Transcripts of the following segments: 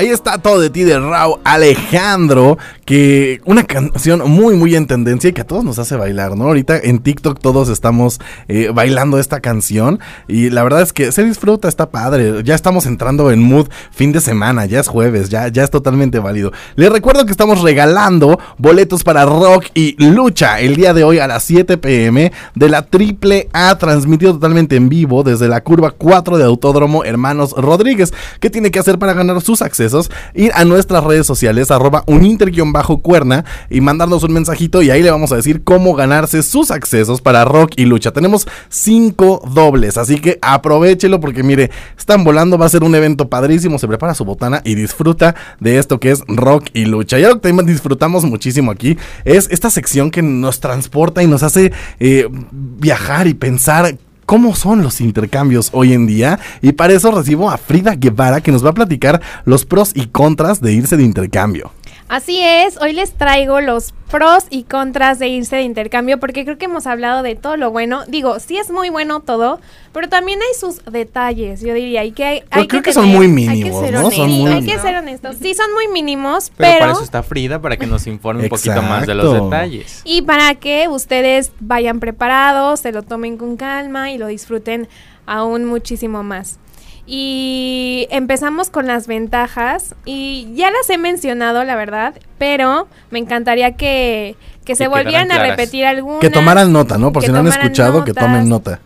Ahí está todo de ti de Raúl Alejandro, que una canción muy muy en tendencia y que a todos nos hace bailar, ¿no? Ahorita en TikTok todos estamos eh, bailando esta canción y la verdad es que se disfruta, está padre. Ya estamos entrando en mood fin de semana, ya es jueves, ya, ya es totalmente válido. Les recuerdo que estamos regalando boletos para rock y lucha el día de hoy a las 7 pm de la Triple A, transmitido totalmente en vivo desde la curva 4 de Autódromo Hermanos Rodríguez. ¿Qué tiene que hacer para ganar sus accesos? Ir a nuestras redes sociales, arroba uninter-cuerna y mandarnos un mensajito y ahí le vamos a decir cómo ganarse sus accesos para rock y lucha. Tenemos cinco dobles, así que aprovechelo porque mire, están volando, va a ser un evento padrísimo, se prepara su botana y disfruta de esto que es rock y lucha. Y algo que también disfrutamos muchísimo aquí es esta sección que nos transporta y nos hace eh, viajar y pensar cómo son los intercambios hoy en día y para eso recibo a Frida Guevara que nos va a platicar los pros y contras de irse de intercambio. Así es, hoy les traigo los pros y contras de irse de intercambio porque creo que hemos hablado de todo lo bueno. Digo, sí es muy bueno todo, pero también hay sus detalles, yo diría. Y que hay, hay creo que, son muy mínimos, ¿no? Son muy, hay que ser honestos. Sí, son muy mínimos, pero... Pero para eso está Frida, para que nos informe un poquito más de los detalles. Y para que ustedes vayan preparados, se lo tomen con calma y lo disfruten aún muchísimo más. Y empezamos con las ventajas y ya las he mencionado, la verdad, pero me encantaría que, se volvieran a repetir algunas. Que tomaran nota, ¿no? Por si no han escuchado, que tomen nota.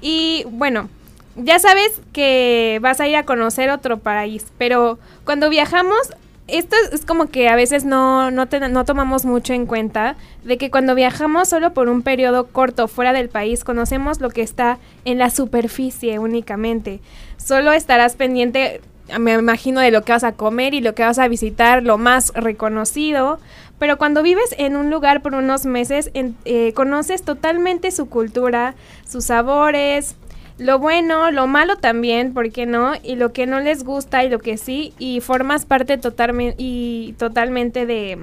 Y bueno, ya sabes que vas a ir a conocer otro país, pero cuando viajamos esto es como que a veces no, no, no tomamos mucho en cuenta de que cuando viajamos solo por un periodo corto fuera del país conocemos lo que está en la superficie únicamente. Solo estarás pendiente, me imagino, de lo que vas a comer y lo que vas a visitar, lo más reconocido. Pero cuando vives en un lugar por unos meses, eh, conoces totalmente su cultura, sus sabores, lo bueno, lo malo también, ¿por qué no? Y lo que no les gusta y lo que sí, y formas parte totalmente y totalmente de,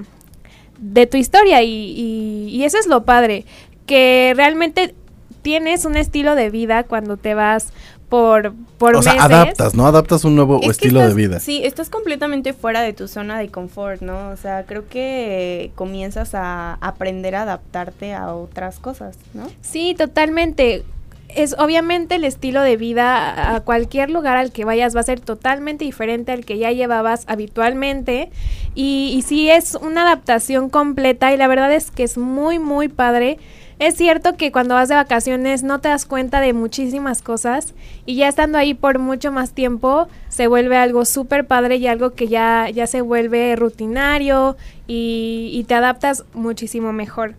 de tu historia y, y, eso es lo padre, que realmente tienes un estilo de vida cuando te vas por, por o sea, adaptas, ¿no? Adaptas un nuevo estilo de vida. Sí, estás completamente fuera de tu zona de confort, ¿no? O sea, creo que comienzas a aprender a adaptarte a otras cosas, ¿no? Sí, totalmente es obviamente el estilo de vida a cualquier lugar al que vayas va a ser totalmente diferente al que ya llevabas habitualmente y, y sí es una adaptación completa y la verdad es que es muy muy padre. Es cierto que cuando vas de vacaciones no te das cuenta de muchísimas cosas y ya estando ahí por mucho más tiempo se vuelve algo súper padre y algo que ya, ya se vuelve rutinario y, y te adaptas muchísimo mejor.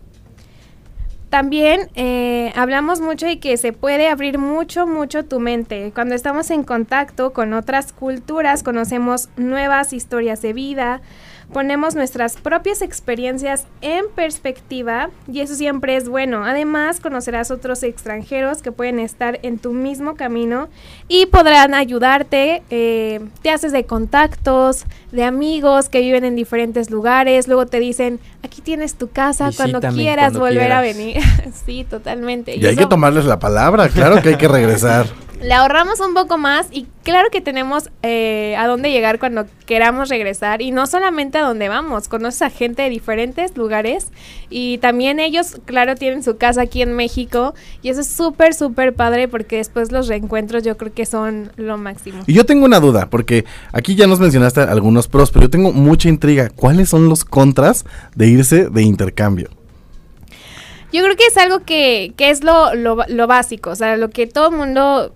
También eh, hablamos mucho de que se puede abrir mucho, mucho tu mente. Cuando estamos en contacto con otras culturas, conocemos nuevas historias de vida, ponemos nuestras propias experiencias en perspectiva y eso siempre es bueno. Además, conocerás otros extranjeros que pueden estar en tu mismo camino y podrán ayudarte. Eh, te haces de contactos, de amigos que viven en diferentes lugares. Luego te dicen, aquí tienes tu casa cuando quieras volver a venir. sí, totalmente. Y, hay que tomarles la palabra, claro que hay que regresar. le ahorramos un poco más y claro que tenemos eh, a dónde llegar cuando queramos regresar y no solamente a dónde vamos, conoces a gente de diferentes lugares y también ellos, claro, tienen su casa aquí en México y eso es súper, súper padre porque después los reencuentros yo creo que son lo máximo. Y yo tengo una duda, porque aquí ya nos mencionaste algunos pros, pero yo tengo mucha intriga. ¿Cuáles son los contras de irse de intercambio? Yo creo que es algo que, que es lo, lo, lo, básico, o sea, lo que todo el mundo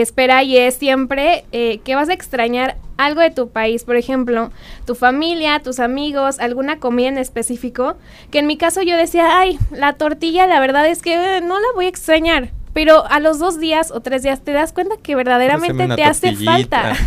espera y es siempre eh, que vas a extrañar algo de tu país, por ejemplo, tu familia, tus amigos, alguna comida en específico, que en mi caso yo decía, ay, la tortilla, la verdad es que eh, no la voy a extrañar, pero a los dos días o tres días te das cuenta que verdaderamente te hace falta.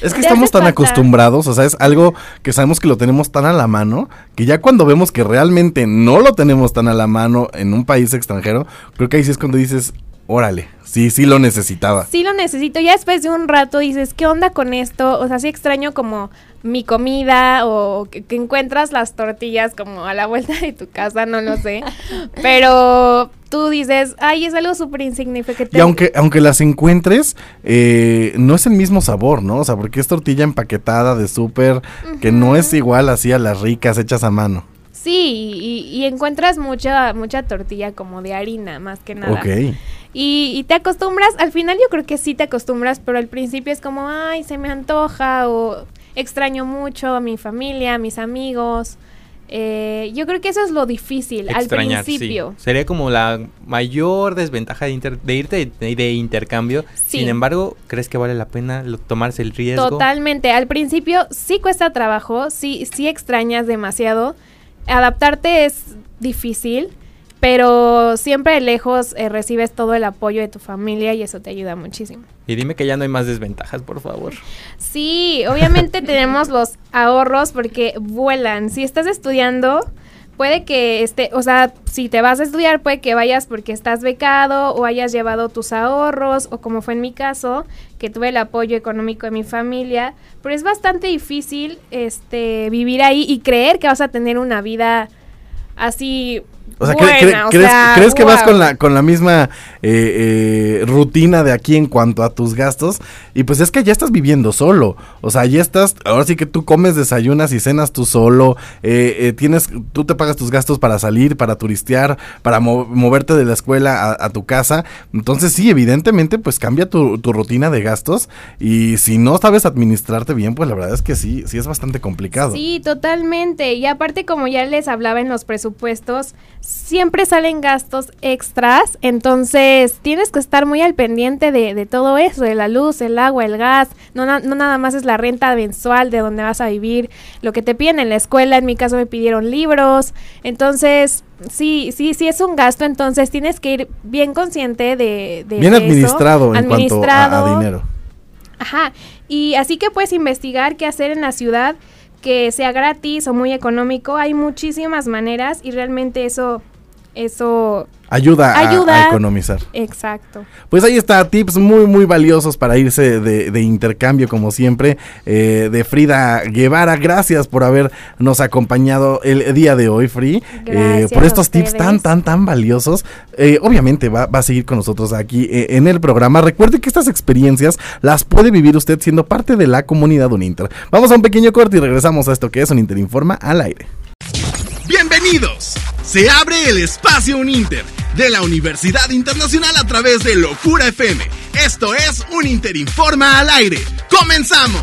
Es que estamos tan acostumbrados, o sea, es algo que sabemos que lo tenemos tan a la mano, que ya cuando vemos que realmente no lo tenemos tan a la mano en un país extranjero, creo que ahí sí es cuando dices, órale, sí, sí lo necesitaba. Sí lo necesito. Ya después de un rato dices, ¿qué onda con esto? O sea, sí extraño como mi comida o que, que encuentras las tortillas como a la vuelta de tu casa, no lo sé. Pero tú dices, ay, es algo súper insignificante. Y aunque, aunque las encuentres, eh, no es el mismo sabor, ¿no? O sea, porque es tortilla empaquetada de súper, que no es igual así a las ricas hechas a mano. Sí, y, y encuentras mucha, mucha tortilla como de harina, más que nada. Ok. Y, y te acostumbras, al final yo creo que sí te acostumbras, pero al principio es como, ay, se me antoja o extraño mucho a mi familia, a mis amigos. Eh, yo creo que eso es lo difícil Extrañar, al principio. sí. Sería como la mayor desventaja de, inter- de irte de, de intercambio. Sí. Sin embargo, ¿crees que vale la pena lo- tomarse el riesgo? Totalmente. Al principio sí cuesta trabajo, sí, sí extrañas demasiado. Adaptarte es difícil, pero siempre de lejos eh, recibes todo el apoyo de tu familia y eso te ayuda muchísimo. Y dime que ya no hay más desventajas, por favor. Sí, obviamente tenemos los ahorros porque vuelan. Si estás estudiando, puede que esté, o sea, si te vas a estudiar, puede que vayas porque estás becado o hayas llevado tus ahorros, o como fue en mi caso, que tuve el apoyo económico de mi familia. Pero es bastante difícil este vivir ahí y creer que vas a tener una vida así. O sea, buena, ¿cre- cre- o ¿crees, sea, crees que vas con la, con la misma eh, eh, rutina de aquí en cuanto a tus gastos? Y pues es que ya estás viviendo solo. O sea, ya estás, ahora sí que tú comes, desayunas y cenas tú solo. eh, eh, tienes, tú te pagas tus gastos para salir, para turistear, para mo- moverte de la escuela a, a tu casa. Entonces sí, evidentemente pues cambia tu, tu rutina de gastos. Y si no sabes administrarte bien, pues la verdad es que sí, sí es bastante complicado. Sí, totalmente. Y aparte, como ya les hablaba en los presupuestos, siempre salen gastos extras. Entonces, tienes que estar muy al pendiente de, de todo eso, de la luz, el agua, el gas. No, na- no nada más es la renta mensual de donde vas a vivir, lo que te piden en la escuela. En mi caso me pidieron libros. Entonces, sí, sí, sí es un gasto. Entonces, tienes que ir bien consciente de, de Bien de eso. administrado en cuanto a- a, Administrado. dinero. Ajá, y así que puedes investigar qué hacer en la ciudad que sea gratis o muy económico. Hay muchísimas maneras y realmente eso, eso, Ayuda, a- Ayuda. a economizar. exacto. Pues ahí está, tips muy, muy valiosos para irse de, de intercambio, como siempre, eh, de Frida Guevara. Gracias por habernos acompañado el día de hoy, Free, eh, por a estos tips tan, tan, tan valiosos. Eh, obviamente va, va a seguir con nosotros aquí eh, en el programa. Recuerde que estas experiencias las puede vivir usted siendo parte de la comunidad Uninter. Vamos a un pequeño corte y regresamos a esto que es un Interinforma al aire. Bienvenidos. Se abre el espacio Uninter de la Universidad Internacional a través de Locura FM. Esto es un Interinforma al aire. ¡Comenzamos!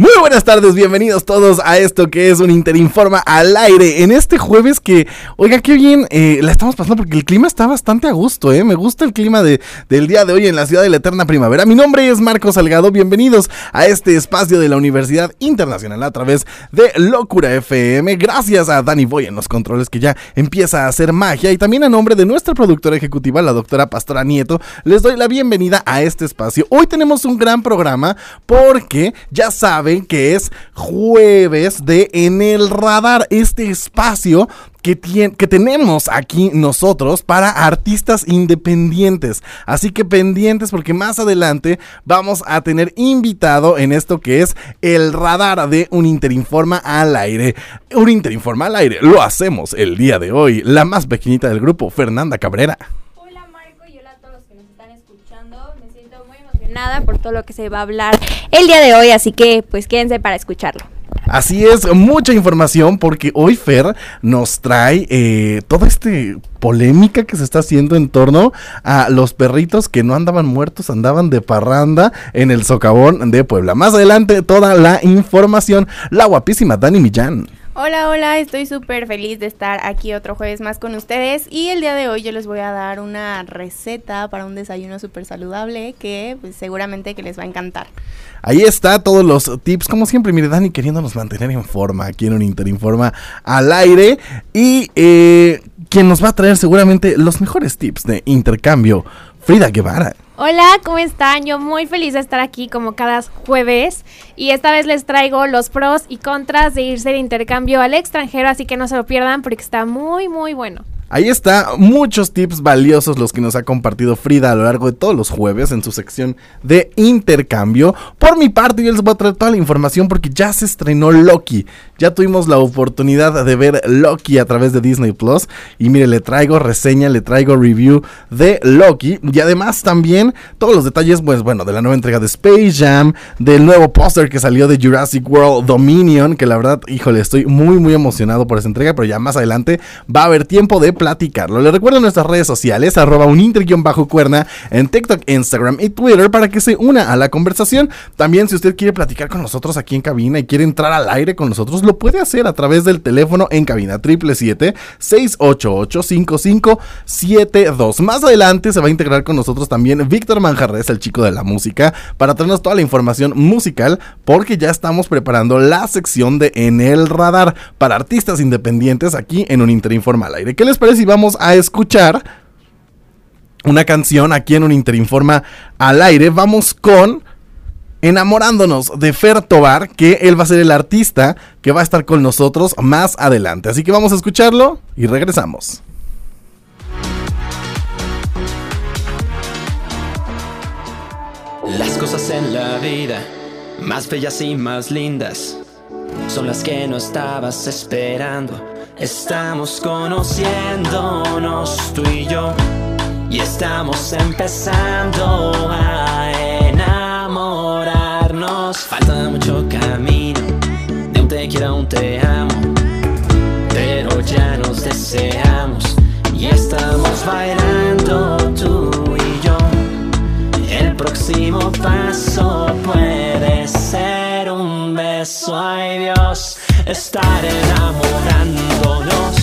Muy buenas tardes, bienvenidos todos a esto que es un Interinforma al aire. En este jueves que, oiga, qué bien eh, la estamos pasando porque el clima está bastante a gusto, ¿eh? Me gusta el clima de, del día de hoy en la ciudad de la eterna primavera. Mi nombre es Marco Salgado, bienvenidos a este espacio de la Universidad Internacional a través de Locura FM. Gracias a Dani Boy en los controles que ya empieza a hacer magia y también a nombre de nuestra productora ejecutiva, la doctora Pastora Nieto, les doy la bienvenida a este espacio. Hoy tenemos un gran programa porque ya saben que es jueves de En el Radar, este espacio que, que tenemos aquí nosotros para artistas independientes. Así que pendientes porque más adelante vamos a tener invitado en esto que es el radar de un Interinforma al aire. Un Interinforma al aire, lo hacemos el día de hoy. La más pequeñita del grupo, Fernanda Cabrera. Hola Marco y hola a todos los que nos están escuchando. Me siento muy emocionada por todo lo que se va a hablar el día de hoy, así que pues quédense para escucharlo. Así es, mucha información porque hoy Fer nos trae eh, toda esta polémica que se está haciendo en torno a los perritos que no andaban muertos, andaban de parranda en el socavón de Puebla. Más adelante toda la información, la guapísima Dani Millán. Hola, hola, estoy súper feliz de estar aquí otro jueves más con ustedes y el día de hoy yo les voy a dar una receta para un desayuno súper saludable que pues, seguramente que les va a encantar. Ahí está todos los tips, como siempre, mire Dani queriéndonos mantener en forma aquí en un Interinforma al aire y eh, quien nos va a traer seguramente los mejores tips de intercambio, Frida Guevara. Hola, ¿cómo están? Yo muy feliz de estar aquí como cada jueves y esta vez les traigo los pros y contras de irse de intercambio al extranjero, así que no se lo pierdan porque está muy, muy bueno. Ahí está, muchos tips valiosos los que nos ha compartido Frida a lo largo de todos los jueves en su sección de intercambio. Por mi parte, yo les voy a traer toda la información porque ya se estrenó Loki. Ya tuvimos la oportunidad de ver Loki a través de Disney Plus. Y mire, le traigo reseña, le traigo review de Loki. Y además también todos los detalles, pues bueno, de la nueva entrega de Space Jam, del nuevo póster que salió de Jurassic World Dominion. Que la verdad, híjole, estoy muy, muy emocionado por esa entrega. Pero ya más adelante va a haber tiempo de platicarlo. Le recuerdo nuestras redes sociales, arroba un bajo cuerna en TikTok, Instagram y Twitter para que se una a la conversación. También si usted quiere platicar con nosotros aquí en cabina y quiere entrar al aire con nosotros, lo puede hacer a través del teléfono en cabina 777-688-5572. Más adelante se va a integrar con nosotros también Víctor Manjarres, el chico de la música, para traernos toda la información musical porque ya estamos preparando la sección de En el Radar para artistas independientes aquí en un Interinformal Aire. ¿Qué les parece? Y vamos a escuchar una canción aquí en un Interinforma al aire. Vamos con enamorándonos de Fer Tobar, que él va a ser el artista que va a estar con nosotros más adelante. Así que vamos a escucharlo y regresamos. Las cosas en la vida, más bellas y más lindas, son las que no estabas esperando Estamos conociéndonos tú y yo. Y estamos empezando a enamorarnos. Falta mucho camino, de un te quiero a un te amo, pero ya nos deseamos. Y estamos bailando tú y yo. El próximo paso puede ser un beso, ay Dios estar enamorándonos.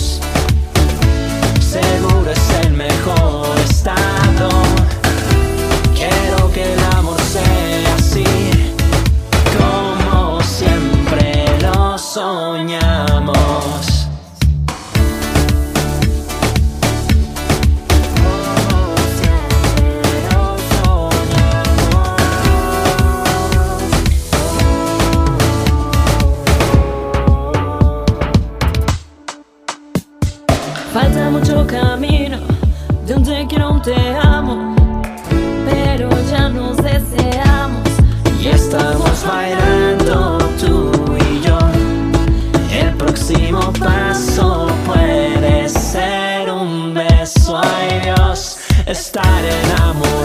Dios, estar enamorándonos.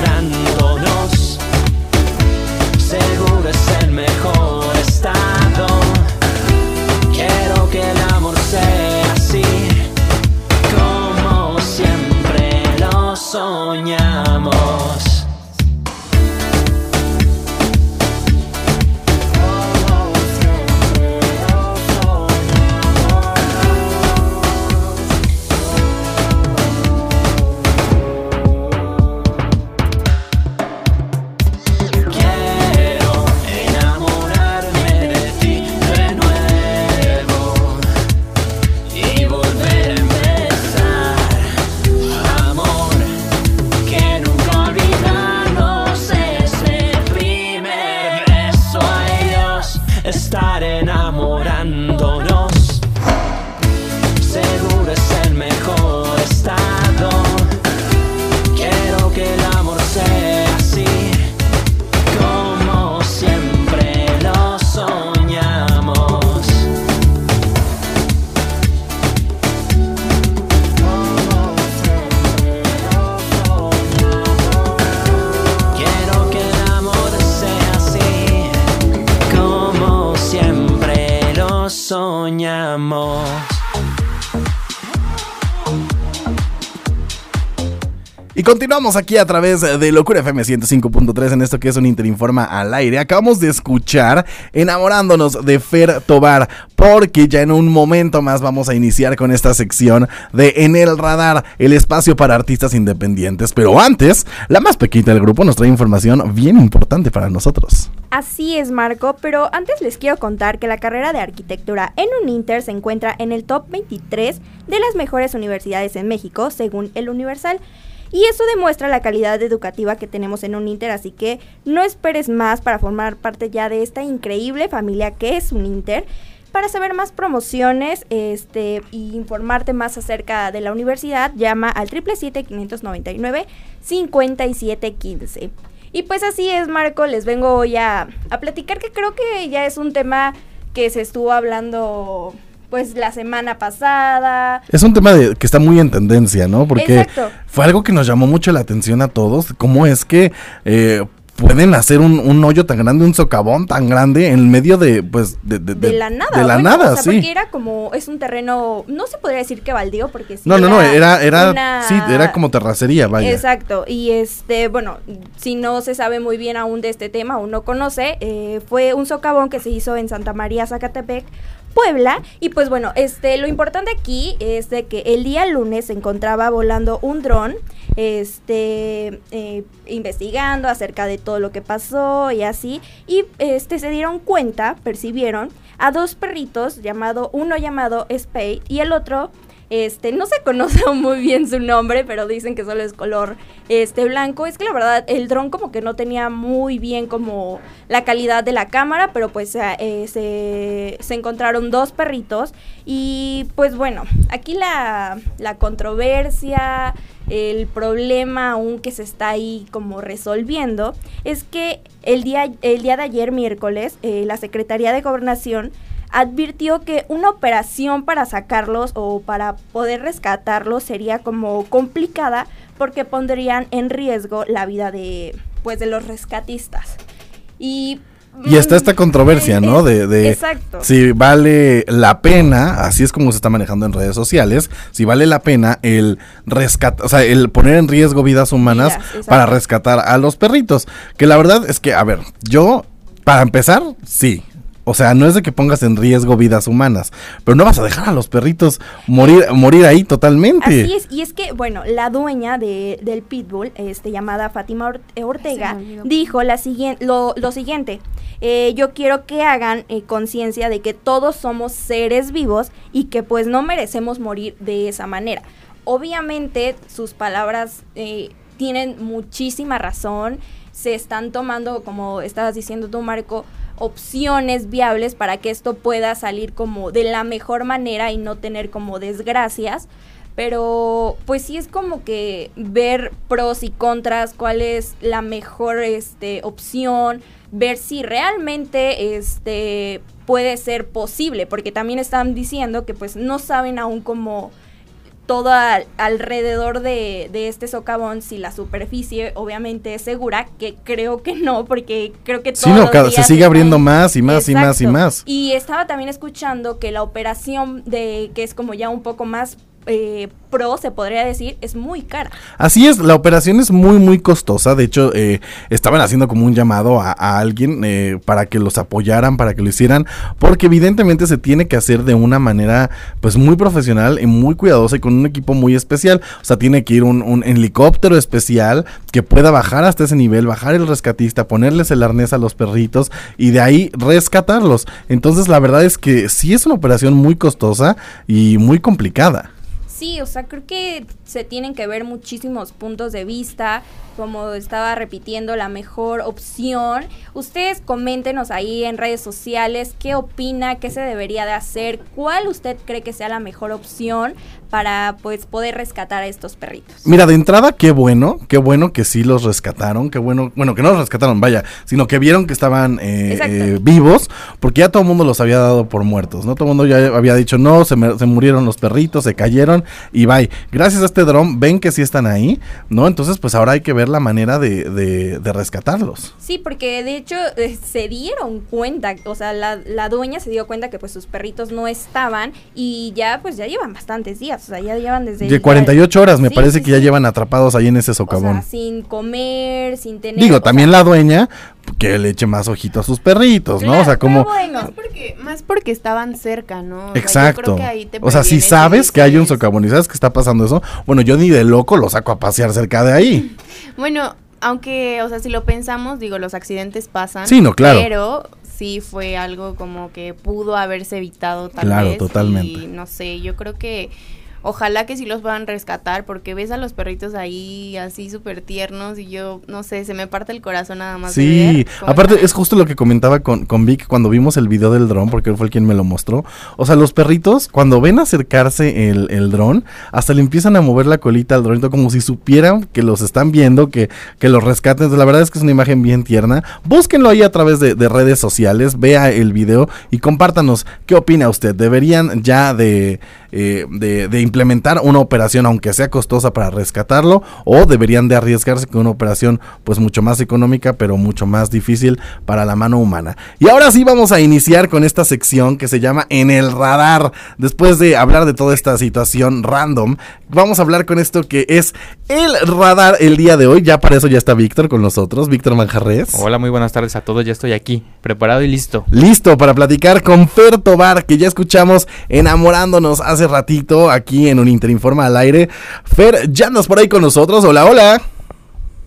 soñamos. Y continuamos aquí a través de Locura FM 105.3 en esto que es un Interinforma al aire. Acabamos de escuchar Enamorándonos de Fer Tobar, porque ya en un momento más vamos a iniciar con esta sección de En el Radar, el espacio para artistas independientes. Pero antes, la más pequeñita del grupo nos trae información bien importante para nosotros. Así es, Marco, pero antes les quiero contar que la carrera de arquitectura en Uninter se encuentra en el top 23 de las mejores universidades en México, según el Universal. Y eso demuestra la calidad educativa que tenemos en Uninter, así que no esperes más para formar parte ya de esta increíble familia que es Uninter. Para saber más promociones este, y informarte más acerca de la universidad, llama al 777-599-5715. Y pues así es, Marco, les vengo hoy a, a platicar que creo que ya es un tema que se estuvo hablando pues la semana pasada. Es un tema de, que está muy en tendencia, ¿no? Porque Exacto. fue algo que nos llamó mucho la atención a todos. ¿Cómo es que eh, pueden hacer un, un hoyo tan grande, un socavón tan grande en medio de, pues, de, de, De, la nada. De la bueno, nada, o sea, sí. Porque era como, es un terreno, no se podría decir que baldío, porque sí No, no, no, era, era, una- sí, era como terracería, vaya. Exacto, y este, bueno, si no se sabe muy bien aún de este tema, aún no conoce, eh, fue un socavón que se hizo en Santa María, Zacatepec, Puebla, y pues bueno, este, lo importante aquí es de que el día lunes se encontraba volando un dron, este, eh, investigando acerca de todo lo que pasó y así, y este, se dieron cuenta, percibieron, a dos perritos, llamado, uno llamado Spade y el otro este, no se conoce muy bien su nombre, pero dicen que solo es color este blanco. Es que la verdad, el dron como que no tenía muy bien como la calidad de la cámara, pero pues eh, se, se encontraron dos perritos. Y pues bueno, aquí la, la controversia, el problema aún que se está ahí como resolviendo, es que el día, el día de ayer, miércoles, eh, la Secretaría de Gobernación advirtió que una operación para sacarlos o para poder rescatarlos sería como complicada porque pondrían en riesgo la vida de pues de los rescatistas. Y Y está esta mm, controversia, ¿no? De, de Exacto. si vale la pena, así es como se está manejando en redes sociales, si vale la pena el rescatar, o sea, el poner en riesgo vidas humanas para rescatar a los perritos. Que la verdad es que, a ver, yo, para empezar, sí. O sea, no es de que pongas en riesgo vidas humanas, pero no vas a dejar a los perritos morir, morir ahí totalmente. Así es, y es que, bueno, la dueña de, del Pitbull, este, llamada Fátima Or- Ortega, dijo la siguien- lo, lo siguiente, eh, yo quiero que hagan eh, conciencia de que todos somos seres vivos y que pues no merecemos morir de esa manera. Obviamente sus palabras eh, tienen muchísima razón, se están tomando, como estabas diciendo tú, Marco, opciones viables para que esto pueda salir como de la mejor manera y no tener como desgracias. Pero pues sí es como que ver pros y contras, cuál es la mejor este, opción, ver si realmente este, puede ser posible, porque también están diciendo que pues no saben aún cómo todo al- alrededor de, de este socavón, si la superficie obviamente es segura, que creo que no, porque creo que Sí, todos no, cada- se sigue abriendo más y más y más y más. Y estaba también escuchando que la operación de que es como ya un poco más eh, pro, se podría decir, es muy cara. Así es, la operación es muy, muy costosa. De hecho, eh, estaban haciendo como un llamado a, alguien eh, para que los apoyaran, para que lo hicieran, porque evidentemente se tiene que hacer de una manera, pues, muy profesional y muy cuidadosa y con un equipo muy especial. O sea, tiene que ir un helicóptero especial que pueda bajar hasta ese nivel, bajar el rescatista, ponerles el arnés a los perritos y de ahí rescatarlos. Entonces, la verdad es que sí es una operación muy costosa y muy complicada. Sí, o sea, creo que se tienen que ver muchísimos puntos de vista, como estaba repitiendo, la mejor opción. Ustedes coméntenos ahí en redes sociales qué opina, qué se debería de hacer, cuál usted cree que sea la mejor opción para pues poder rescatar a estos perritos. Mira, de entrada, qué bueno, qué bueno que sí los rescataron, qué bueno, bueno, que no los rescataron, vaya, sino que vieron que estaban eh, eh, vivos, porque ya todo el mundo los había dado por muertos, ¿no? Todo el mundo ya había dicho, no, se, me- se murieron los perritos, se cayeron y bye. Gracias a este dron, ven que sí están ahí, ¿no? Entonces, pues ahora hay que ver la manera de, de- de rescatarlos. Sí, porque de hecho eh, se dieron cuenta, o sea, la, la dueña se dio cuenta que pues sus perritos no estaban y ya pues ya llevan bastantes días, o sea, ya llevan desde... De el- 48 horas, me Sí, parece sí, que ya llevan atrapados ahí en ese O socavón. sea, sin comer, sin tener... Digo, o también sea, la dueña, que le eche más ojito a sus perritos, ¿no? O sea, como... bueno, Más porque, más porque estaban cerca, ¿no? O sea, yo Exacto. creo que ahí te O sea, si sabes que hay un dices- socavón y sabes que está pasando eso, bueno, yo ni de loco lo saco a pasear cerca de ahí. Bueno, aunque, o sea, si lo pensamos, digo, los accidentes pasan. Sí, no, claro. Pero sí fue algo como que pudo haberse evitado tal Claro, vez. totalmente. Y no sé, yo creo que ojalá que sí los puedan rescatar porque ves a los perritos ahí así súper tiernos y yo, no sé, se me parte el corazón nada más. Sí, aparte están. es justo lo que comentaba con, con Vic cuando vimos el video del dron, porque él fue el quien me lo mostró. O sea, los perritos, cuando ven acercarse el, el dron, hasta le empiezan a mover la colita al dronito como si supieran que los están viendo, que, que los rescaten. Entonces, la verdad es que es una imagen bien tierna. Búsquenlo ahí a través de, de redes sociales, vea el video y compártanos qué opina usted. ¿Deberían ya de, eh, de, de implementar una operación, aunque sea costosa, para rescatarlo? ¿O deberían de arriesgarse con una operación pues mucho más económica, pero mucho más difícil para la mano humana? Y ahora sí vamos a iniciar con esta sección que se llama En el Radar. Después de hablar de toda esta situación random, vamos a hablar con esto que es el radar el día de hoy. Ya para eso ya está Víctor con nosotros, Víctor Manjarres. Hola, muy buenas tardes a todos. Ya estoy aquí, preparado y listo. Listo para platicar con Fer Tobar, que ya escuchamos enamorándonos hace ratito aquí en un Interinforma al aire. Fer, ya andas por ahí con nosotros. Hola, hola.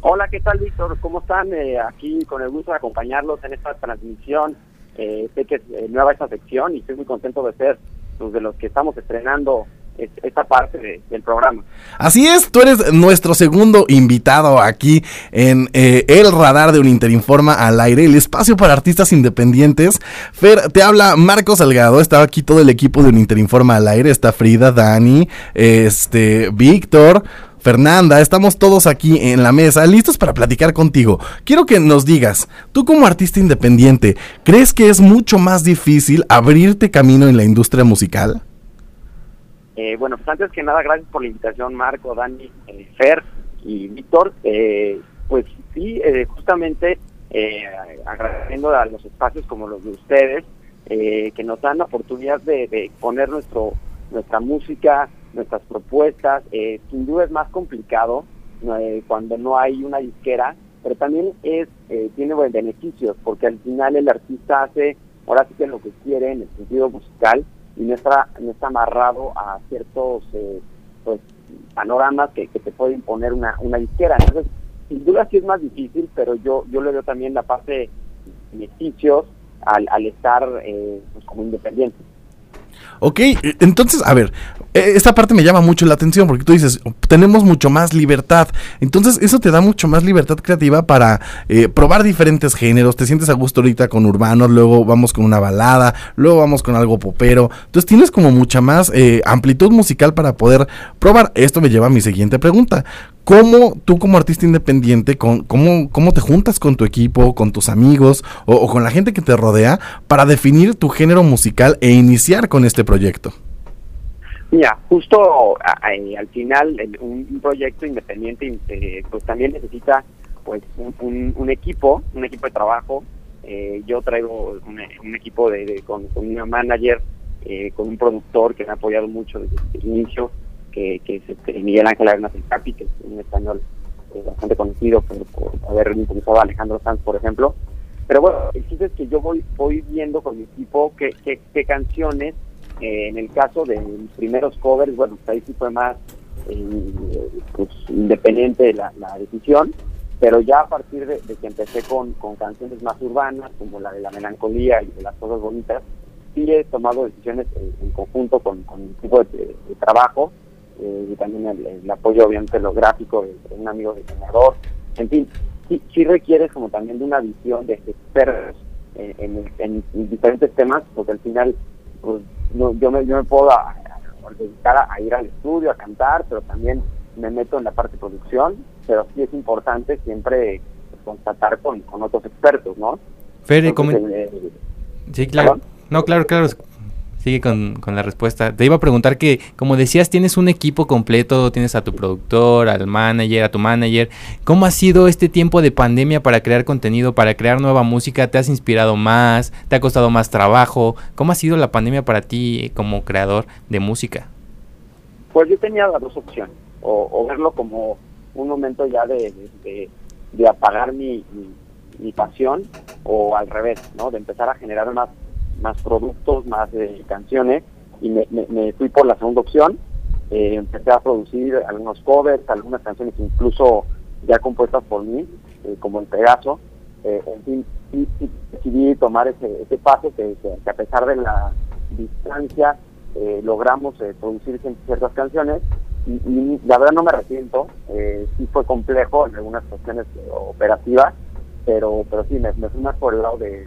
Hola, ¿qué tal, Víctor? ¿Cómo están? Eh, aquí con el gusto de acompañarlos en esta transmisión. Eh, sé que es eh, nueva esta sección y estoy muy contento de ser pues, de los que estamos estrenando es- esta parte de- del programa. Así es, tú eres nuestro segundo invitado aquí en eh, el radar de un Interinforma al aire, el espacio para artistas independientes. Fer, te habla Marco Salgado, está aquí todo el equipo de un Interinforma al aire, está Frida, Dani, este, Víctor. Fernanda, estamos todos aquí en la mesa, listos para platicar contigo. Quiero que nos digas, tú como artista independiente, ¿crees que es mucho más difícil abrirte camino en la industria musical? Eh, bueno, pues antes que nada, gracias por la invitación, Marco, Dani, eh, Fer y Víctor. Eh, pues sí, eh, justamente eh, agradeciendo a los espacios como los de ustedes, eh, que nos dan la oportunidad de, de poner nuestro nuestra música, nuestras propuestas. Sin duda es más complicado cuando no hay una disquera, pero también es tiene buen beneficios, porque al final el artista hace ahora sí que lo que quiere en el sentido musical y no está, no está amarrado a ciertos eh, pues, panoramas que, que te puede imponer una, una disquera. Entonces, sin duda sí es más difícil, pero yo, yo le veo también la parte de beneficios al, al estar eh, pues, como independiente. Ok, eh, entonces, a ver, esta parte me llama mucho la atención porque tú dices, tenemos mucho más libertad. Entonces, eso te da mucho más libertad creativa para eh, probar diferentes géneros. Te sientes a gusto ahorita con urbanos, luego vamos con una balada, luego vamos con algo popero. Entonces, tienes como mucha más eh, amplitud musical para poder probar. Esto me lleva a mi siguiente pregunta. ¿Cómo tú como artista independiente, con, cómo, cómo te juntas con tu equipo, con tus amigos o con la gente que te rodea para definir tu género musical e iniciar con este proyecto? Mira, justo a- al final un, proyecto independiente eh, pues también necesita pues un, equipo, un equipo de trabajo. Eh, yo traigo un, equipo de, con, una manager, eh, con un productor que me ha apoyado mucho desde el inicio, que, que es este, Miguel Ángel Arenas El Capi, que es un español eh, bastante conocido por, haber impulsado a Alejandro Sanz, por ejemplo. Pero bueno, el chiste es que yo voy, voy viendo con mi equipo qué canciones eh, en el caso de mis primeros covers, bueno, pues ahí sí fue más eh, pues, independiente la, la decisión, pero ya a partir de, de que empecé con, con canciones más urbanas, como la de la melancolía y de las cosas bonitas, sí he tomado decisiones eh, en conjunto con, con mi equipo de, de- de trabajo eh, y también el, apoyo obviamente lo gráfico de, de un amigo diseñador, en fin, sí, sí requieres como también de una visión de, de expertos eh, en, en- en diferentes temas, porque al final pues, no, yo, me, yo me puedo a- a dedicar a, a ir al estudio, a cantar, pero también me meto en la parte de producción, pero sí es importante siempre pues, constatar con, con otros expertos, ¿no? Fer, Entonces, eh, Sí, claro. ¿Perdón? No, claro, claro. Sigue con, con la respuesta. Te iba a preguntar que, como decías, tienes un equipo completo, tienes a tu productor, al manager, a tu manager. ¿Cómo ha sido este tiempo de pandemia para crear contenido, para crear nueva música? ¿Te has inspirado más? ¿Te ha costado más trabajo? ¿Cómo ha sido la pandemia para ti eh, como creador de música? Pues yo tenía las dos opciones, o, o verlo como un momento ya de, de, apagar mi, mi, mi pasión, o al revés, ¿no? De empezar a generar más, más productos, más eh, canciones, y me, fui por la segunda opción. Eh, empecé a producir algunos covers, algunas canciones incluso ya compuestas por mí, eh, como en Pegaso. En fin, sí, sí decidí tomar ese, ese paso que, a pesar de la distancia logramos producir ciertas canciones y, y la verdad no me arrepiento, sí fue complejo en algunas cuestiones operativas, pero pero sí, me, me fui más por el lado de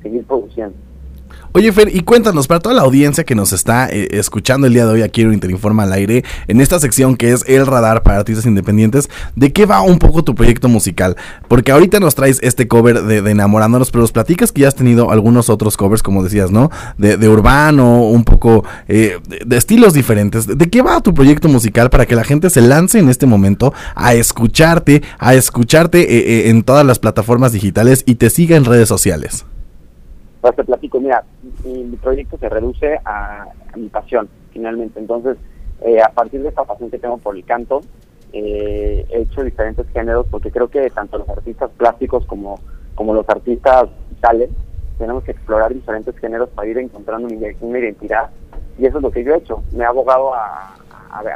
seguir produciendo. Oye, Fer, y cuéntanos, para toda la audiencia que nos está eh, escuchando el día de hoy aquí en Interinforma al aire, en esta sección que es El Radar para Artistas Independientes, ¿de qué va un poco tu proyecto musical? Porque ahorita nos traes este cover de, Enamorándonos, pero nos platicas que ya has tenido algunos otros covers, como decías, ¿no? De, urbano, un poco eh, de, estilos diferentes. ¿De qué va tu proyecto musical para que la gente se lance en este momento a escucharte, a escucharte eh, en todas las plataformas digitales y te siga en redes sociales? Pues te platico, mira, mi, proyecto se reduce a, mi pasión, finalmente. Entonces, eh, a partir de esta pasión que tengo por el canto, eh, he hecho diferentes géneros porque creo que tanto los artistas plásticos como, como los artistas digitales tenemos que explorar diferentes géneros para ir encontrando una, identidad. Y eso es lo que yo he hecho. Me he abogado a,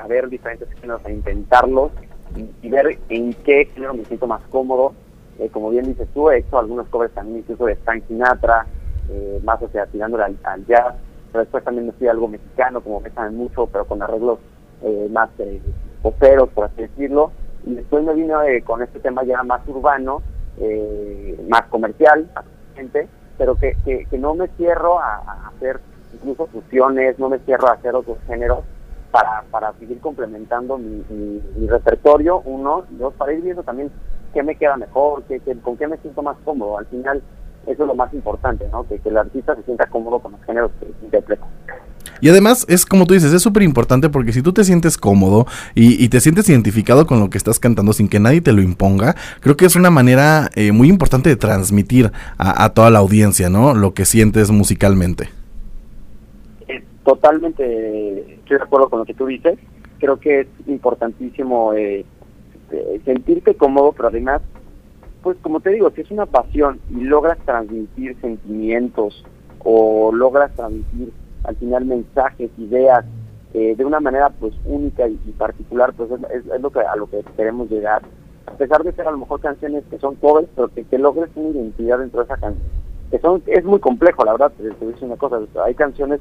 ver diferentes géneros, a intentarlos y, y ver en qué género me siento más cómodo. Eh, como bien dices tú, he hecho algunos covers también, incluso de Frank Sinatra, eh, más o sea, tirándole al, al jazz, pero después también me fui algo mexicano, como me saben mucho, pero con arreglos eh, más eh, poperos, por así decirlo, y después me vine eh, con este tema ya más urbano, eh, más comercial, gente, pero que, que, no me cierro a, hacer incluso fusiones, no me cierro a hacer otros géneros para, para seguir complementando mi, repertorio, uno, dos, para ir viendo también qué me queda mejor, qué, qué- con qué me siento más cómodo. Al final, eso es lo más importante, ¿no? Que, que el artista se sienta cómodo con los géneros que interpreta. Y además es como tú dices, es súper importante porque si tú te sientes cómodo y, y te sientes identificado con lo que estás cantando sin que nadie te lo imponga, creo que es una manera eh, muy importante de transmitir a, a toda la audiencia, ¿no? Lo que sientes musicalmente. Eh, totalmente estoy de acuerdo con lo que tú dices. Creo que es importantísimo eh, eh, sentirte cómodo, pero además, pues como te digo, si es una pasión y logras transmitir sentimientos o logras transmitir al final mensajes, ideas eh, de una manera pues única y, particular, pues es, lo que a lo que queremos llegar. A pesar de ser a lo mejor canciones que son covers, pero que, que logres una identidad dentro de esa canción. Que son, es muy complejo, la verdad, te, te decir una cosa, hay canciones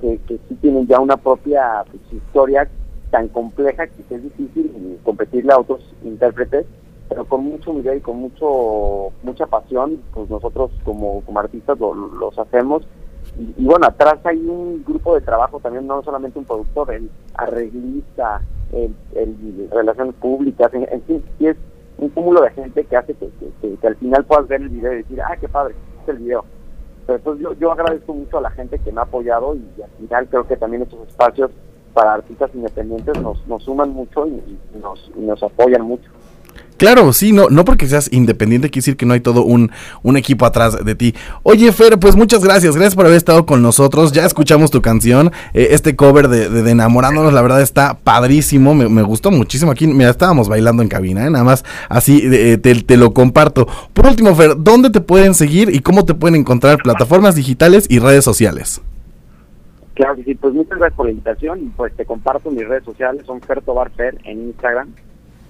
que, que sí tienen ya una propia pues, historia tan compleja que es difícil competirle a otros intérpretes, pero con mucha humildad y con mucho mucha pasión, pues nosotros como, como artistas lo- los hacemos. Y, y bueno, atrás hay un grupo de trabajo también, no solamente un productor, el arreglista, el, el relaciones públicas, en, fin, sí es un cúmulo de gente que hace que, que- que- que al final puedas ver el video y decir, ah, qué padre, es el video. Pero entonces yo, yo agradezco mucho a la gente que me ha apoyado y al final creo que también estos espacios para artistas independientes nos, nos suman mucho y, y nos, y nos apoyan mucho. Claro, sí, no, no porque seas independiente quiere decir que no hay todo un, un equipo atrás de ti. Oye, Fer, pues muchas gracias, gracias por haber estado con nosotros. Ya escuchamos tu canción, eh, este cover de, de- Enamorándonos, la verdad está padrísimo, me, gustó muchísimo. Aquí, mira, estábamos bailando en cabina, ¿eh? nada más así eh, te, te lo comparto. Por último, Fer, ¿dónde te pueden seguir y cómo te pueden encontrar plataformas digitales y redes sociales? Claro que sí, pues muchas gracias por la invitación pues te comparto mis redes sociales, son Ferto Bar Fer en Instagram,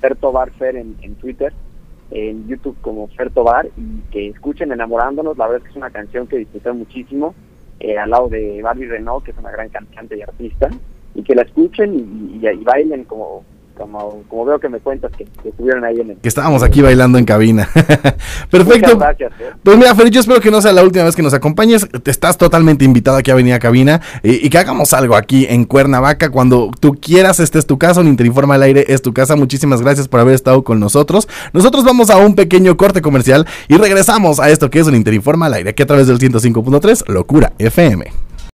Ferto Bar Fer en, en Twitter, en YouTube como Ferto Bar y que escuchen Enamorándonos, la verdad es que es una canción que disfruté muchísimo, eh, al lado de Barbie Renault, que es una gran cantante y artista, y que la escuchen y bailen como, como, como veo que me cuentas que, que estuvieron ahí en el... Que estábamos aquí bailando en cabina. Perfecto. Muchas gracias. ¿eh? Pues mira, Fer, yo espero que no sea la última vez que nos acompañes. Te estás totalmente invitado aquí a venir a cabina y, y que hagamos algo aquí en Cuernavaca. Cuando tú quieras, este es tu casa. Un Interinforma al aire es tu casa. Muchísimas gracias por haber estado con nosotros. Nosotros vamos a un pequeño corte comercial y regresamos a esto que es un Interinforma al aire aquí a través del 105.3 Locura FM.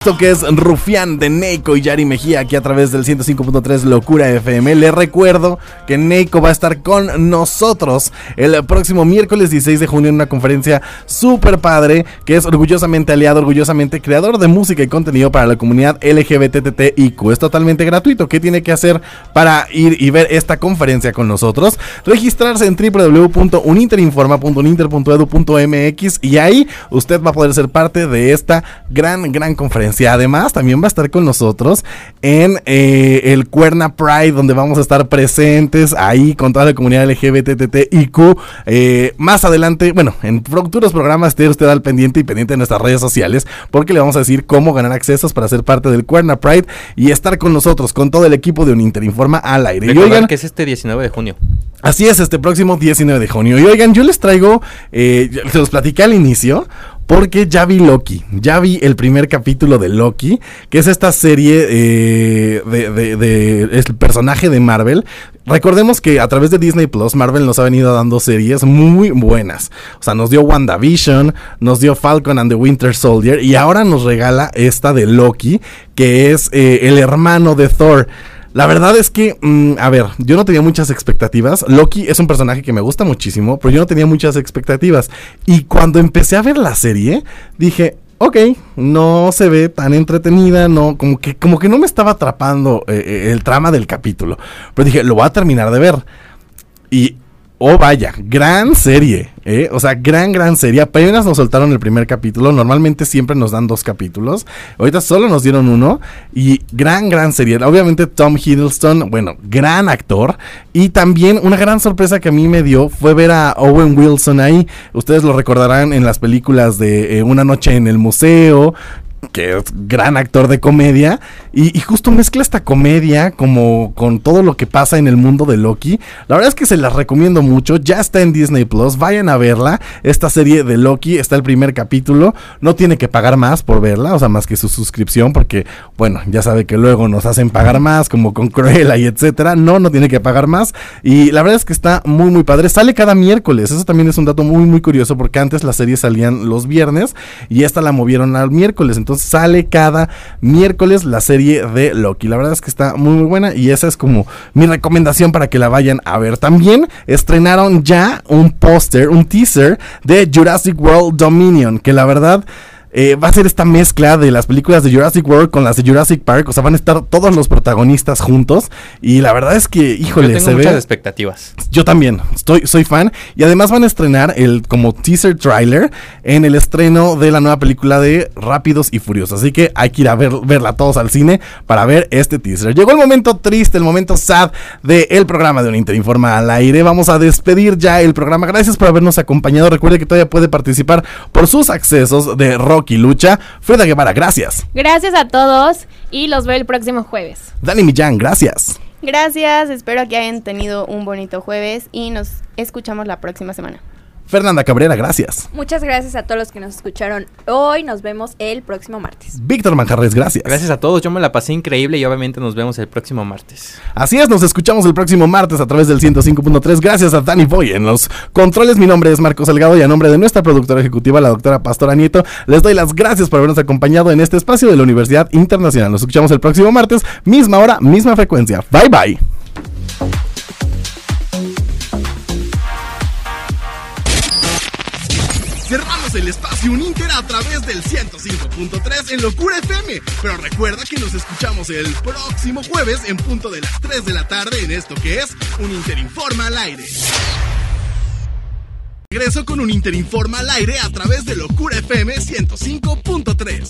Esto que es Rufián de Neiko y Yari Mejía aquí a través del 105.3 Locura FM. Les recuerdo que Neiko va a estar con nosotros el próximo miércoles 16 de junio en una conferencia súper padre que es orgullosamente aliado, orgullosamente creador de música y contenido para la comunidad LGBTTIQ. Es totalmente gratuito. ¿Qué tiene que hacer para ir y ver esta conferencia con nosotros? Registrarse en www.uninterinforma.uninter.edu.mx y ahí usted va a poder ser parte de esta gran, gran conferencia Y además también va a estar con nosotros en eh, el Cuerna Pride, donde vamos a estar presentes ahí con toda la comunidad LGBTTIQ. Eh, más adelante, bueno, en futuros programas esté usted al pendiente y pendiente de nuestras redes sociales, porque le vamos a decir cómo ganar accesos para ser parte del Cuerna Pride y estar con nosotros, con todo el equipo de Uninter Informa al aire. Y Recordar oigan, que es este 19 de junio. Así es, este próximo 19 de junio. Y oigan, yo les traigo, eh, se los platiqué al inicio, porque ya vi Loki, ya vi el primer capítulo de Loki, que es esta serie eh, de, es el personaje de Marvel. Recordemos que a través de Disney Plus, Marvel nos ha venido dando series muy buenas. O sea, nos dio WandaVision, nos dio Falcon and the Winter Soldier, y ahora nos regala esta de Loki, que es eh, el hermano de Thor. La verdad es que, mm, a ver, yo no tenía muchas expectativas. Loki es un personaje que me gusta muchísimo, pero yo no tenía muchas expectativas. Y cuando empecé a ver la serie, dije, ok, no se ve tan entretenida, no, como que, como que no me estaba atrapando eh, eh, el trama del capítulo. Pero dije, lo voy a terminar de ver. Y, oh vaya, gran serie, ¿eh? O sea, gran, gran serie. Apenas nos soltaron el primer capítulo. Normalmente siempre nos dan dos capítulos. Ahorita solo nos dieron uno. Y gran, gran serie. Obviamente Tom Hiddleston, bueno, gran actor. Y también una gran sorpresa que a mí me dio fue ver a Owen Wilson ahí. Ustedes lo recordarán en las películas de eh, Una noche en el museo que es gran actor de comedia, y, justo mezcla esta comedia como con todo lo que pasa en el mundo de Loki. La verdad es que se las recomiendo mucho, ya está en Disney Plus, vayan a verla. Esta serie de Loki está el primer capítulo, no tiene que pagar más por verla, o sea, más que su suscripción, porque, bueno, ya sabe que luego nos hacen pagar más, como con Cruella y etcétera. No, no tiene que pagar más, y la verdad es que está muy, muy padre. Sale cada miércoles, eso también es un dato muy, muy curioso, porque antes las series salían los viernes y esta la movieron al miércoles. Entonces sale cada miércoles la serie de Loki. La verdad es que está muy, muy buena y esa es como mi recomendación para que la vayan a ver. También estrenaron ya un póster, un teaser de Jurassic World Dominion, que la verdad... eh, va a ser esta mezcla de las películas de Jurassic World con las de Jurassic Park. O sea, van a estar todos los protagonistas juntos. Y la verdad es que, híjole, Yo tengo se muchas ve. expectativas. Yo también, estoy, soy fan. Y además van a estrenar el como teaser trailer en el estreno de la nueva película de Rápidos y Furiosos. Así que hay que ir a ver, verla todos al cine para ver este teaser. Llegó el momento triste, el momento sad del programa de Un Interinforma al aire. Vamos a despedir ya el programa. Gracias por habernos acompañado. Recuerde que todavía puede participar por sus accesos de Rocky Lucha. Freda Guevara, gracias. Gracias a todos y los veo el próximo jueves. Dani Millán, gracias. Gracias, espero que hayan tenido un bonito jueves y nos escuchamos la próxima semana. Fernanda Cabrera, gracias. Muchas gracias a todos los que nos escucharon hoy. Nos vemos el próximo martes. Víctor Manjarres, gracias. Gracias a todos, yo me la pasé increíble y obviamente nos vemos el próximo martes. Así es, nos escuchamos el próximo martes a través del 105.3. Gracias a Danny Boy en los controles. Mi nombre es Marcos Salgado y a nombre de nuestra productora ejecutiva, la doctora Pastora Nieto, les doy las gracias por habernos acompañado en este espacio de la Universidad Internacional. Nos escuchamos el próximo martes, misma hora, misma frecuencia. Bye bye. Cerramos el espacio Uninter a través del 105.3 en Locura FM. Pero recuerda que nos escuchamos el próximo jueves en punto de las 3 de la tarde en esto que es Un Interinforma al aire. Regreso con Un Interinforma al aire a través de Locura FM 105.3.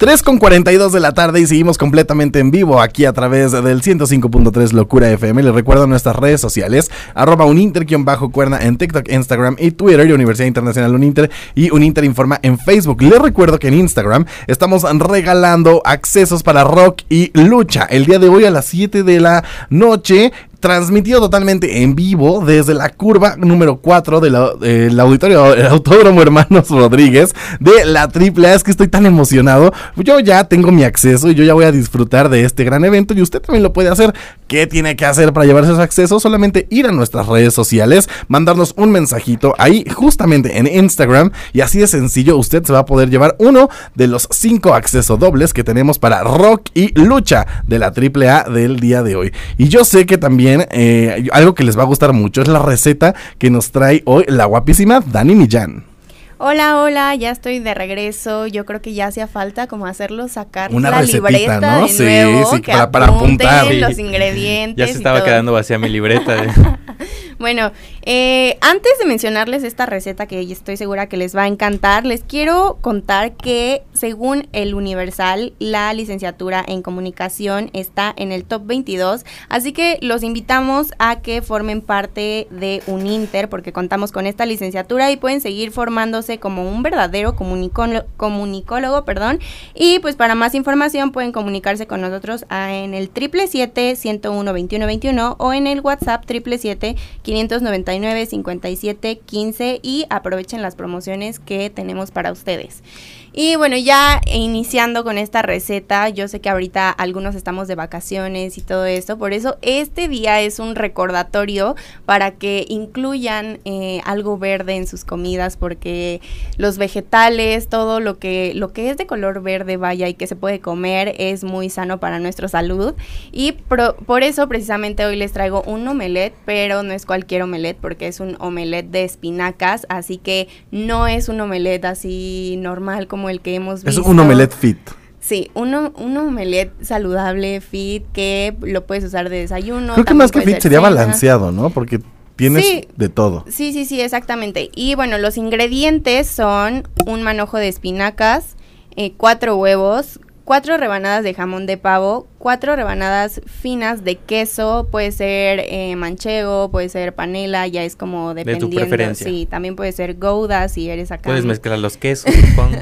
3 con 42 de la tarde y seguimos completamente en vivo aquí a través del 105.3 Locura FM. Les recuerdo nuestras redes sociales, arroba uninter-cuerna en TikTok, Instagram y Twitter y Universidad Internacional Uninter y Uninter Informa en Facebook. Les recuerdo que en Instagram estamos regalando accesos para rock y lucha. El día de hoy a las 7 de la noche transmitido totalmente en vivo desde la curva número 4 del de auditorio el Autódromo Hermanos Rodríguez de la AAA. Es que estoy tan emocionado. Yo ya tengo mi acceso y yo ya voy a disfrutar de este gran evento y usted también lo puede hacer. ¿Qué tiene que hacer para llevarse ese acceso? Solamente ir a nuestras redes sociales, mandarnos un mensajito ahí justamente en Instagram y así de sencillo usted se va a poder llevar uno de los cinco accesos dobles que tenemos para rock y lucha de la AAA del día de hoy. Y yo sé que también eh, algo que les va a gustar mucho es la receta que nos trae hoy la guapísima Dani Millán. Hola, hola, ya estoy de regreso. Yo creo que ya hacía falta como hacerlo, sacar Una la recetita, libreta ¿no? de Sí, nuevo, sí, que para- apuntar. los ingredientes. Ya se y estaba todo. quedando vacía mi libreta. de- Bueno, Eh, antes de mencionarles esta receta que estoy segura que les va a encantar, les quiero contar que según el Universal, la licenciatura en comunicación está en el top 22, así que los invitamos a que formen parte de un Inter porque contamos con esta licenciatura y pueden seguir formándose como un verdadero comunicólogo, perdón, y pues para más información pueden comunicarse con nosotros en el 777-101-2121 o en el WhatsApp 777-599-5715 y aprovechen las promociones que tenemos para ustedes. Y bueno, ya iniciando con esta receta, yo sé que ahorita algunos estamos de vacaciones y todo esto, por eso este día es un recordatorio para que incluyan eh, algo verde en sus comidas, porque los vegetales, todo lo que, lo que es de color verde, vaya, y que se puede comer, es muy sano para nuestra salud. Y por eso precisamente hoy les traigo un omelette, pero no es cualquier omelette, porque es un omelette de espinacas, así que no es un omelette así normal como el que hemos Es visto. un omelette fit. Sí, un, un omelette saludable, fit, que lo puedes usar de desayuno. Creo que más que fit ser sería cena. balanceado, ¿no? Porque tienes Sí. de todo. Sí, sí, sí, exactamente. Y bueno, los ingredientes son un manojo de espinacas, eh, cuatro huevos, cuatro rebanadas de jamón de pavo, cuatro rebanadas finas de queso, puede ser eh, manchego, puede ser panela, ya es como tu dependiendo. preferencia. Sí, también puede ser gouda si eres acá. Puedes mezclar los quesos, supongo.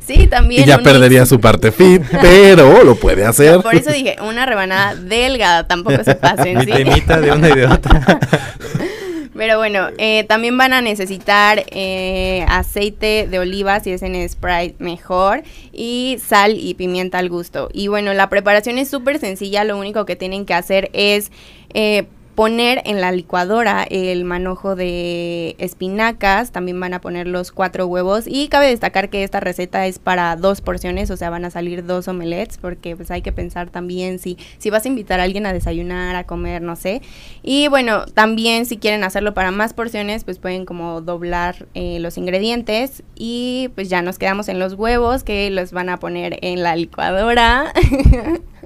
Sí, también. Y ya perdería mix. su parte fit, pero lo puede hacer. No, por eso dije, una rebanada delgada, tampoco se pasen, ¿sí? De una y de otra. Pero bueno, eh, también van a necesitar eh, aceite de oliva, si es en Sprite mejor, y sal y pimienta al gusto. Y bueno, la preparación es súper sencilla, lo único que tienen que hacer es eh, poner en la licuadora el manojo de espinacas, también van a poner los cuatro huevos y cabe destacar que esta receta es para dos porciones, o sea, van a salir dos omelets porque pues hay que pensar también si, si vas a invitar a alguien a desayunar, a comer, no sé. Y bueno, también si quieren hacerlo para más porciones, pues pueden como doblar eh, los ingredientes y pues ya nos quedamos en los huevos que los van a poner en la licuadora.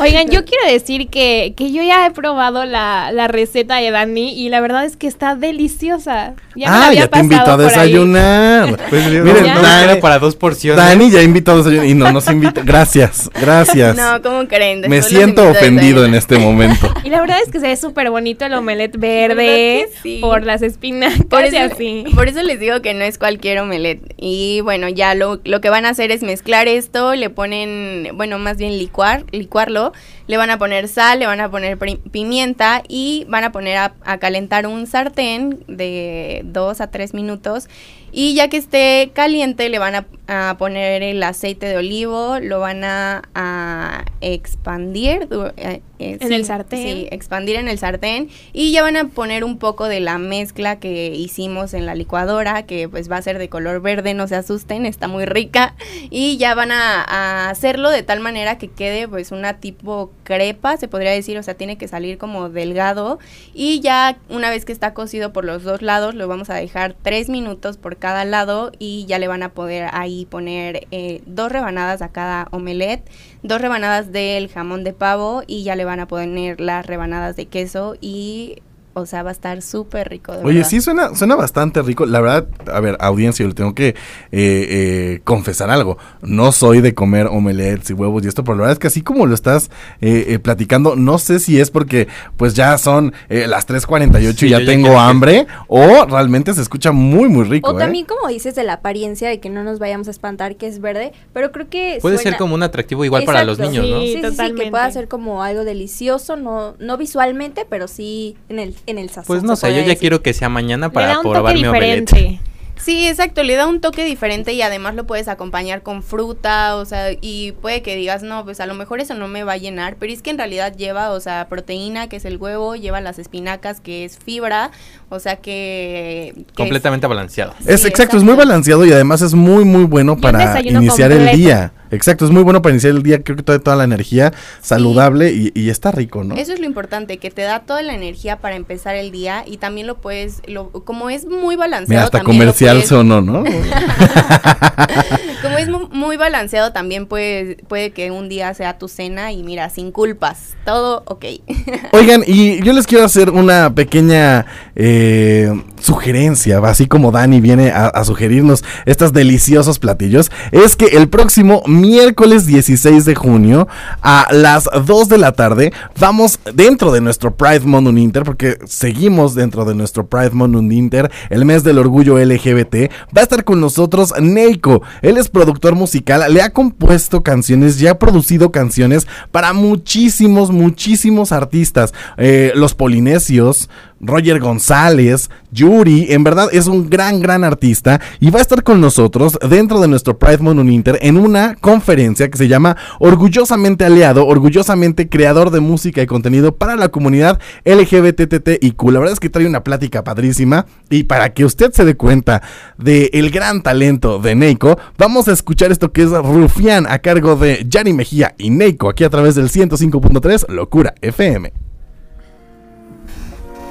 Oigan, yo quiero decir que, que yo ya he probado la, la receta de Dani y la verdad es que está deliciosa. Ya me la ah, había ya te invitó a desayunar. Pues Miren, Ya. no Dani, era para dos porciones. Dani ya invitó a desayunar y no nos invita. Gracias, gracias. no, ¿cómo creen? Me Después siento ofendido en este momento. Y la verdad es que se ve súper bonito el omelette ¿Verdad verde sí? por las espinacas Por y eso, así. por eso les digo que no es cualquier omelette. Y bueno, ya lo, lo que van a hacer es mezclar esto, le ponen, bueno, más bien licuar, licuarlo, le van a poner sal, le van a poner pimienta y van a poner a, a calentar un sartén de dos a tres minutos. Y ya que esté caliente, le van a, a poner el aceite de olivo, lo van a, a expandir. eh, eh, En el sartén. Sí, expandir en el sartén y ya van a poner un poco de la mezcla que hicimos en la licuadora, que pues va a ser de color verde, no se asusten, está muy rica y ya van a, a hacerlo de tal manera que quede pues una tipo crepa, se podría decir, o sea, tiene que salir como delgado y ya una vez que está cocido por los dos lados, lo vamos a dejar tres minutos por cada lado y ya le van a poder ahí poner eh, dos rebanadas a cada omelette, dos rebanadas del jamón de pavo y ya le van a poner las rebanadas de queso y, o sea, va a estar súper rico. de Oye, verdad. sí suena, suena bastante rico. La verdad, a ver, audiencia, yo le tengo que eh, eh, confesar algo. No soy de comer omelets y huevos y esto, pero la verdad es que así como lo estás eh, eh, platicando, no sé si es porque pues ya son eh, las 3.48 Sí, y ya ya tengo hambre o realmente se escucha muy, muy rico. O ¿eh? también como dices de la apariencia de que no nos vayamos a espantar que es verde, pero creo que Puede suena- ser como un atractivo igual para los niños, ¿no? Sí. Sí, sí, sí, que pueda ser como algo delicioso, no no visualmente, pero sí en el en el sazón. Pues no sé, yo ya decir. quiero que sea mañana Le para da un toque probar mi omelette. diferente. Sí, exacto, le da un toque diferente y además lo puedes acompañar con fruta, o sea, y puede que digas, no, pues a lo mejor eso no me va a llenar, pero es que en realidad lleva, o sea, proteína, que es el huevo, lleva las espinacas, que es fibra, o sea que... que es- Completamente balanceado. Es Sí, exacto, es muy balanceado y además es muy, muy bueno para iniciar el día. Exacto, es muy bueno para iniciar el día, creo que trae toda la energía saludable y, y está rico, ¿no? Eso es lo importante, que te da toda la energía para empezar el día y también lo puedes, lo, como es muy balanceado. Mira, hasta también comercial puedes- sonó, ¿no? Como es mu- muy balanceado, también puede, puede que un día sea tu cena y mira, sin culpas, todo ok. Oigan, y yo les quiero hacer una pequeña eh, sugerencia, así como Dani viene a, a sugerirnos estos deliciosos platillos, es que el próximo miércoles 16 de junio a las 2 de la tarde vamos dentro de nuestro Pride Month Uninter, porque seguimos dentro de nuestro Pride Month Uninter, el mes del orgullo LGBT, va a estar con nosotros Neiko, él es productor musical, le ha compuesto canciones, ya ha producido canciones para muchísimos, muchísimos artistas, Eh, los polinesios, Roger González, Yuri, en verdad es un gran, gran artista y va a estar con nosotros dentro de nuestro Pride Month Uninter en una conferencia que se llama Orgullosamente Aliado, orgullosamente creador de música y contenido para la comunidad LGBTTIQ. La verdad es que trae una plática padrísima y para que usted se dé cuenta del el gran talento de Neiko, vamos a escuchar esto que es Rufián a cargo de Yanni Mejía y Neiko aquí a través del 105.3 Locura FM.